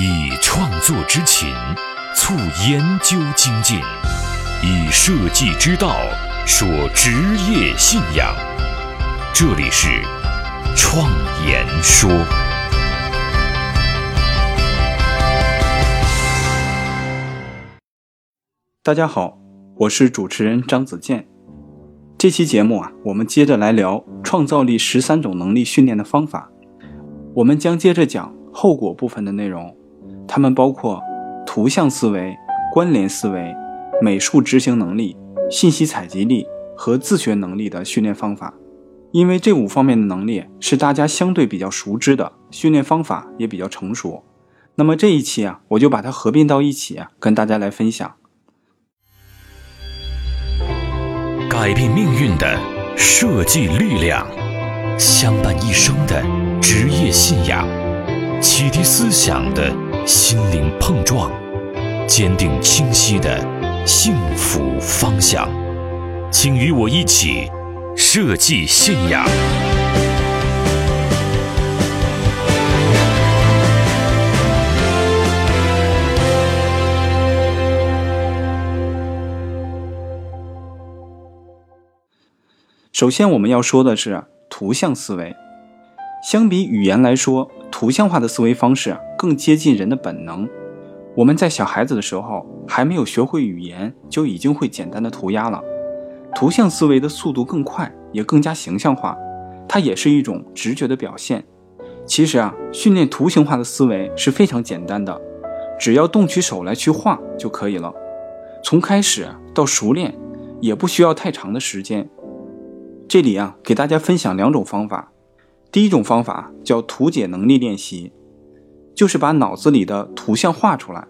以创作之情促研究精进，以设计之道说职业信仰。这里是创言说。大家好，我是主持人张子健。这期节目啊，我们接着来聊创造力十三种能力训练的方法。我们将接着讲后果部分的内容，它们包括图像思维、关联思维、美术执行能力、信息采集力和自学能力的训练方法。因为这五方面的能力是大家相对比较熟知的，训练方法也比较成熟。那么这一期啊，我就把它合并到一起啊，跟大家来分享。改变命运的设计力量，相伴一生的职业信仰，启迪思想的心灵碰撞，坚定清晰的幸福方向。请与我一起设计信仰。首先，我们要说的是图像思维。相比语言来说，图像化的思维方式更接近人的本能。我们在小孩子的时候还没有学会语言，就已经会简单的涂鸦了。图像思维的速度更快，也更加形象化，它也是一种直觉的表现。其实啊，训练图形化的思维是非常简单的，只要动起手来去画就可以了。从开始到熟练，也不需要太长的时间。这里啊，给大家分享两种方法。第一种方法叫图解能力练习，就是把脑子里的图像画出来，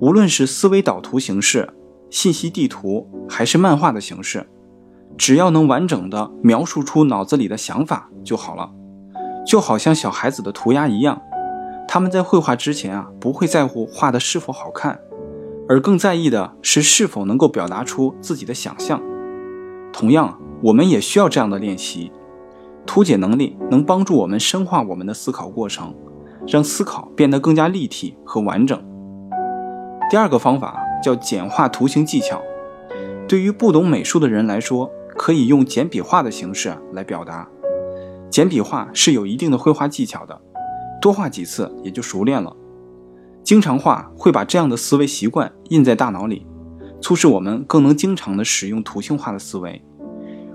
无论是思维导图形式、信息地图，还是漫画的形式，只要能完整的描述出脑子里的想法就好了。就好像小孩子的涂鸦一样，他们在绘画之前啊，不会在乎画的是否好看，而更在意的是是否能够表达出自己的想象。同样。我们也需要这样的练习，图解能力能帮助我们深化我们的思考过程，让思考变得更加立体和完整。第二个方法叫简化图形技巧，对于不懂美术的人来说，可以用简笔画的形式来表达。简笔画是有一定的绘画技巧的，多画几次也就熟练了。经常画会把这样的思维习惯印在大脑里，促使我们更能经常的使用图形化的思维。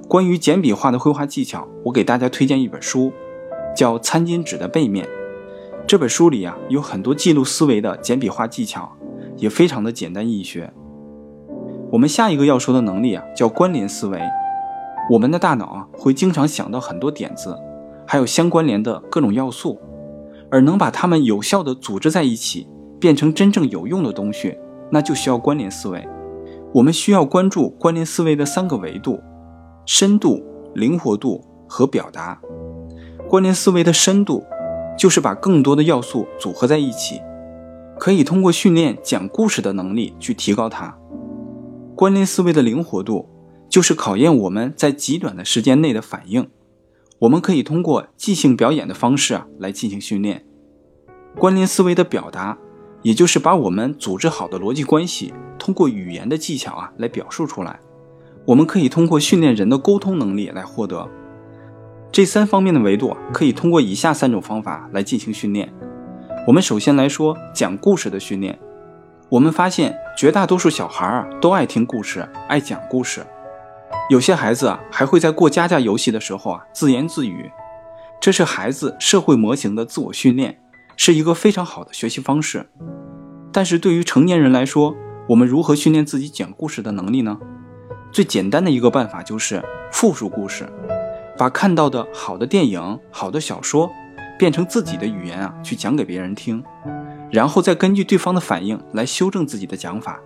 关于简笔画的绘画技巧，我给大家推荐一本书，叫《餐巾纸的背面》。这本书里啊有很多记录思维的简笔画技巧，也非常的简单易学。我们下一个要说的能力啊叫关联思维。我们的大脑啊会经常想到很多点子，还有相关联的各种要素，而能把它们有效的组织在一起，变成真正有用的东西，那就需要关联思维。我们需要关注关联思维的三个维度。深度、灵活度和表达，关联思维的深度就是把更多的要素组合在一起，可以通过训练讲故事的能力去提高它。关联思维的灵活度就是考验我们在极短的时间内的反应，我们可以通过即兴表演的方式啊来进行训练。关联思维的表达，也就是把我们组织好的逻辑关系，通过语言的技巧啊来表述出来。我们可以通过训练人的沟通能力来获得这三方面的维度，可以通过以下三种方法来进行训练。我们首先来说讲故事的训练。我们发现绝大多数小孩啊都爱听故事，爱讲故事。有些孩子啊还会在过家家游戏的时候啊自言自语，这是孩子社会模型的自我训练，是一个非常好的学习方式。但是对于成年人来说，我们如何训练自己讲故事的能力呢？最简单的一个办法就是复述故事，把看到的好的电影、好的小说变成自己的语言啊，去讲给别人听，然后再根据对方的反应来修正自己的讲法。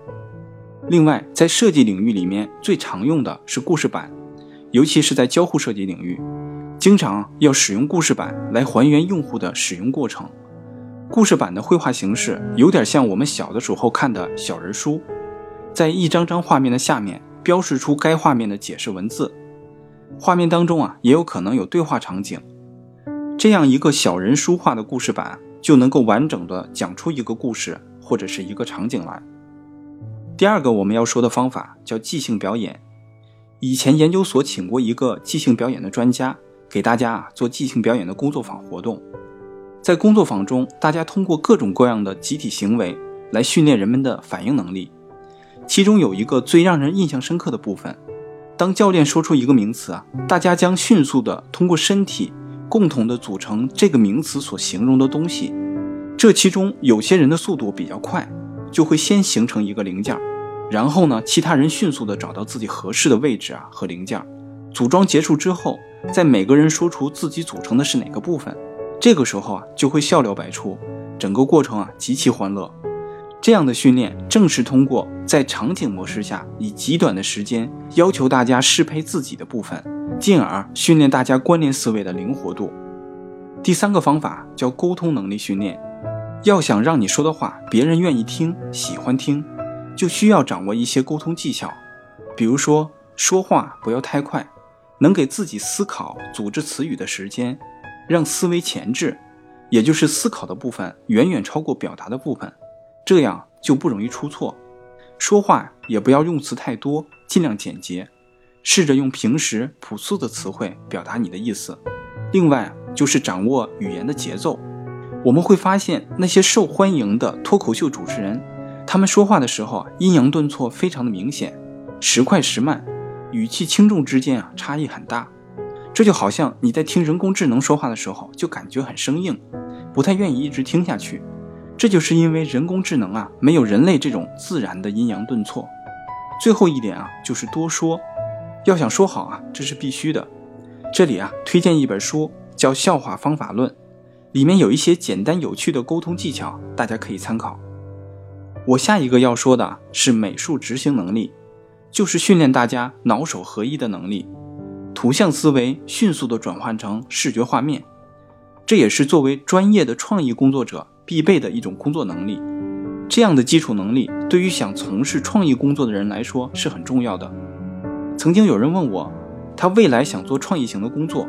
另外，在设计领域里面最常用的是故事板，尤其是在交互设计领域，经常要使用故事板来还原用户的使用过程。故事板的绘画形式有点像我们小的时候看的小人书，在一张张画面的下面。标示出该画面的解释文字，画面当中啊也有可能有对话场景。这样一个小人书画的故事板，就能够完整的讲出一个故事或者是一个场景来。第二个我们要说的方法叫即兴表演。以前研究所请过一个即兴表演的专家，给大家啊做即兴表演的工作坊活动。在工作坊中，大家通过各种各样的集体行为来训练人们的反应能力。其中有一个最让人印象深刻的部分，当教练说出一个名词啊，大家将迅速的通过身体共同的组成这个名词所形容的东西。这其中有些人的速度比较快。就会先形成一个零件，然后呢，其他人迅速的找到自己合适的位置啊和零件，组装结束之后，在每个人说出自己组成的是哪个部分，这个时候啊就会笑料百出，整个过程啊极其欢乐。这样的训练正是通过在场景模式下，以极短的时间要求大家适配自己的部分，进而训练大家关联思维的灵活度。第三个方法叫沟通能力训练。要想让你说的话别人愿意听、喜欢听，就需要掌握一些沟通技巧。比如说，说话不要太快，能给自己思考、组织词语的时间，让思维前置，也就是思考的部分远远超过表达的部分，这样就不容易出错。说话也不要用词太多，尽量简洁，试着用平时朴素的词汇表达你的意思。另外，就是掌握语言的节奏。我们会发现，那些受欢迎的脱口秀主持人，他们说话的时候啊，阴阳顿挫非常的明显，时快时慢，语气轻重之间啊差异很大。这就好像你在听人工智能说话的时候，就感觉很生硬，不太愿意一直听下去。这就是因为人工智能啊，没有人类这种自然的阴阳顿挫。最后一点啊，就是多说，要想说好啊，这是必须的。这里啊，推荐一本书，叫《笑话方法论》。里面有一些简单有趣的沟通技巧，大家可以参考。我下一个要说的是美术执行能力，就是训练大家脑手合一的能力，图像思维迅速的转换成视觉画面，这也是作为专业的创意工作者必备的一种工作能力。这样的基础能力对于想从事创意工作的人来说是很重要的。曾经有人问我，他未来想做创意型的工作，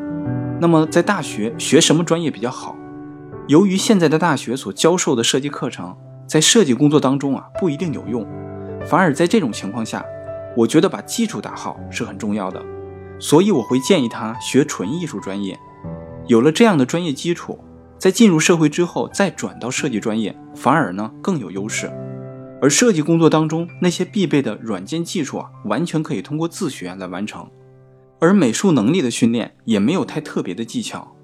那么在大学学什么专业比较好？由于现在的大学所教授的设计课程，在设计工作当中啊不一定有用，反而在这种情况下，我觉得把基础打好是很重要的，所以我会建议他学纯艺术专业。有了这样的专业基础，在进入社会之后再转到设计专业，反而呢更有优势。而设计工作当中那些必备的软件技术啊，完全可以通过自学来完成。而美术能力的训练也没有太特别的技巧。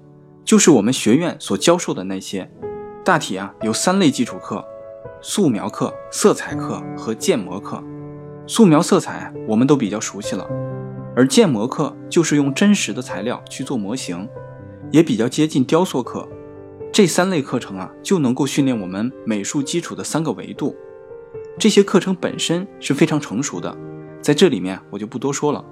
就是我们学院所教授的那些，大体啊有三类基础课：素描课、色彩课和建模课。素描、色彩我们都比较熟悉了，而建模课就是用真实的材料去做模型，也比较接近雕塑课。这三类课程啊就能够训练我们美术基础的三个维度。这些课程本身是非常成熟的，在这里面我就不多说了。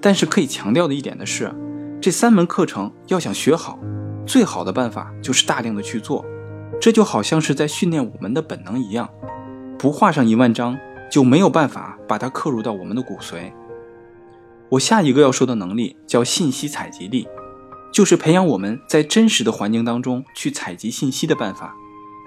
但是可以强调的一点的是，这三门课程要想学好。最好的办法就是大量的去做，这就好像是在训练我们的本能一样，不画上一万张就没有办法把它刻入到我们的骨髓。我下一个要说的能力叫信息采集力，就是培养我们在真实的环境当中去采集信息的办法。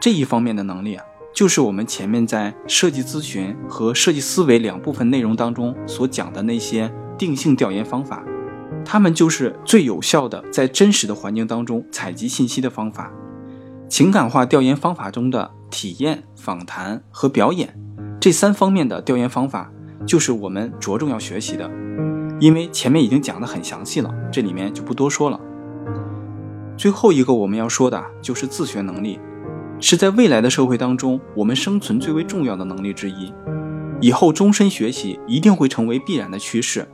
这一方面的能力啊，就是我们前面在设计咨询和设计思维两部分内容当中所讲的那些定性调研方法。他们就是最有效的在真实的环境当中采集信息的方法。情感化调研方法中的体验、访谈和表演这三方面的调研方法，就是我们着重要学习的。因为前面已经讲得很详细了，这里面就不多说了。最后一个我们要说的就是自学能力，是在未来的社会当中我们生存最为重要的能力之一。以后终身学习一定会成为必然的趋势。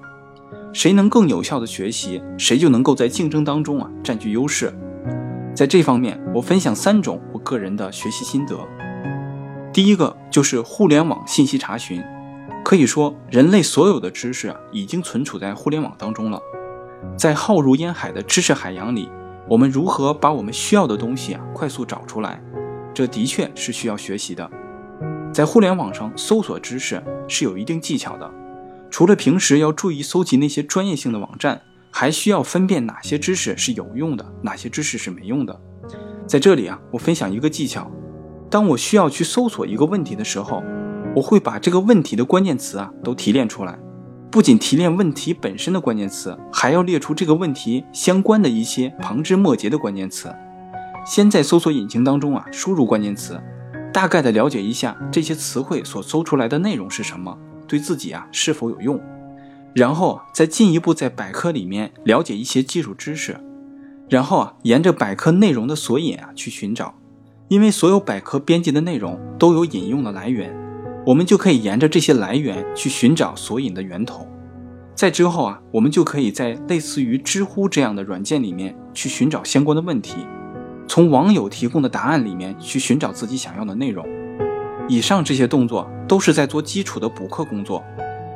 谁能更有效的学习，谁就能够在竞争当中啊占据优势。在这方面，我分享三种我个人的学习心得。第一个就是互联网信息查询，可以说人类所有的知识啊已经存储在互联网当中了。在浩如烟海的知识海洋里，我们如何把我们需要的东西啊快速找出来？这的确是需要学习的。在互联网上搜索知识是有一定技巧的。除了平时要注意搜集那些专业性的网站，还需要分辨哪些知识是有用的，哪些知识是没用的。在这里啊，我分享一个技巧：当我需要去搜索一个问题的时候，我会把这个问题的关键词啊都提炼出来，不仅提炼问题本身的关键词，还要列出这个问题相关的一些旁枝末节的关键词。先在搜索引擎当中啊输入关键词，大概的了解一下这些词汇所搜出来的内容是什么，对自己啊是否有用。然后再进一步在百科里面了解一些基础知识。然后啊，沿着百科内容的索引啊去寻找，因为所有百科编辑的内容都有引用的来源，我们就可以沿着这些来源去寻找索引的源头。在之后啊，我们就可以在类似于知乎这样的软件里面去寻找相关的问题，从网友提供的答案里面去寻找自己想要的内容。以上这些动作都是在做基础的补课工作。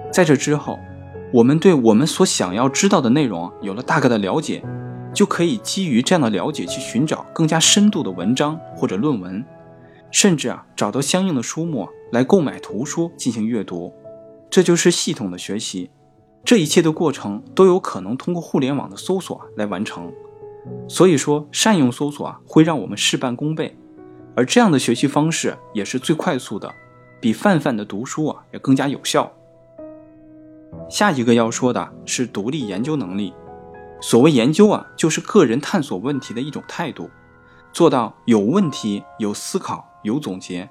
在这之后，我们对我们所想要知道的内容有了大概的了解。就可以基于这样的了解去寻找更加深度的文章或者论文，甚至啊找到相应的书目来购买图书进行阅读，这就是系统的学习。这一切的过程都有可能通过互联网的搜索来完成。所以说，善用搜索啊会让我们事半功倍，而这样的学习方式也是最快速的，比泛泛的读书啊也更加有效。下一个要说的是独立研究能力。所谓研究啊，就是个人探索问题的一种态度，做到有问题、有思考、有总结，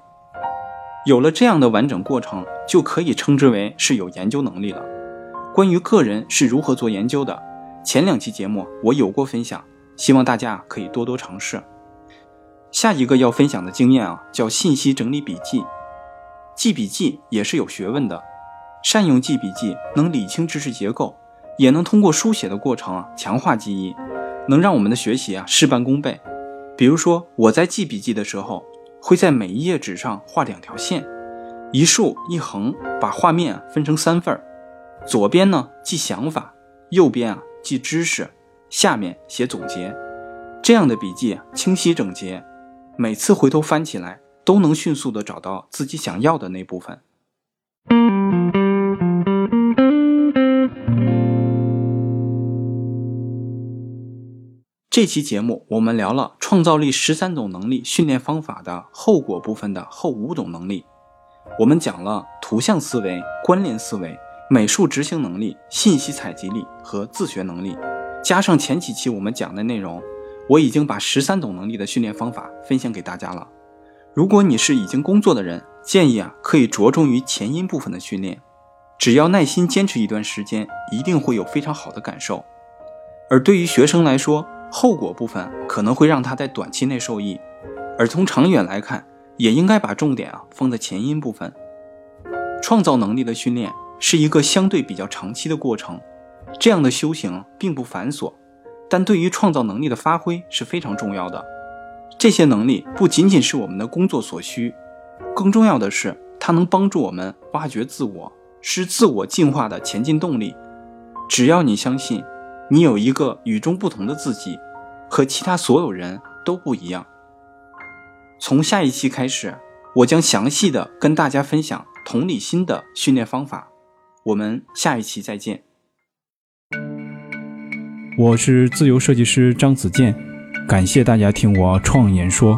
有了这样的完整过程，就可以称之为是有研究能力了。关于个人是如何做研究的，前两期节目我有过分享，希望大家可以多多尝试。下一个要分享的经验啊，叫信息整理笔记。记笔记也是有学问的，善用记笔记能理清知识结构。也能通过书写的过程啊强化记忆，能让我们的学习啊事半功倍。比如说我在记笔记的时候，会在每一页纸上画两条线，一竖一横，把画面分成三份儿。左边呢记想法，右边啊记知识，下面写总结。这样的笔记清晰整洁，每次回头翻起来都能迅速的找到自己想要的那部分。这期节目我们聊了创造力十三种能力训练方法的后果部分的后五种能力。我们讲了图像思维、关联思维、美术执行能力、信息采集力和自学能力，加上前几期我们讲的内容，我已经把十三种能力的训练方法分享给大家了。如果你是已经工作的人，建议啊可以着重于前因部分的训练，只要耐心坚持一段时间，一定会有非常好的感受。而对于学生来说，后果部分可能会让他在短期内受益，而从长远来看，也应该把重点啊放在前因部分。创造能力的训练是一个相对比较长期的过程，这样的修行并不繁琐，但对于创造能力的发挥是非常重要的。这些能力不仅仅是我们的工作所需，更重要的是，它能帮助我们挖掘自我，是自我进化的前进动力。只要你相信。你有一个与众不同的自己，和其他所有人都不一样。从下一期开始，我将详细的跟大家分享同理心的训练方法。我们下一期再见。我是自由设计师张子健，感谢大家听我创言说。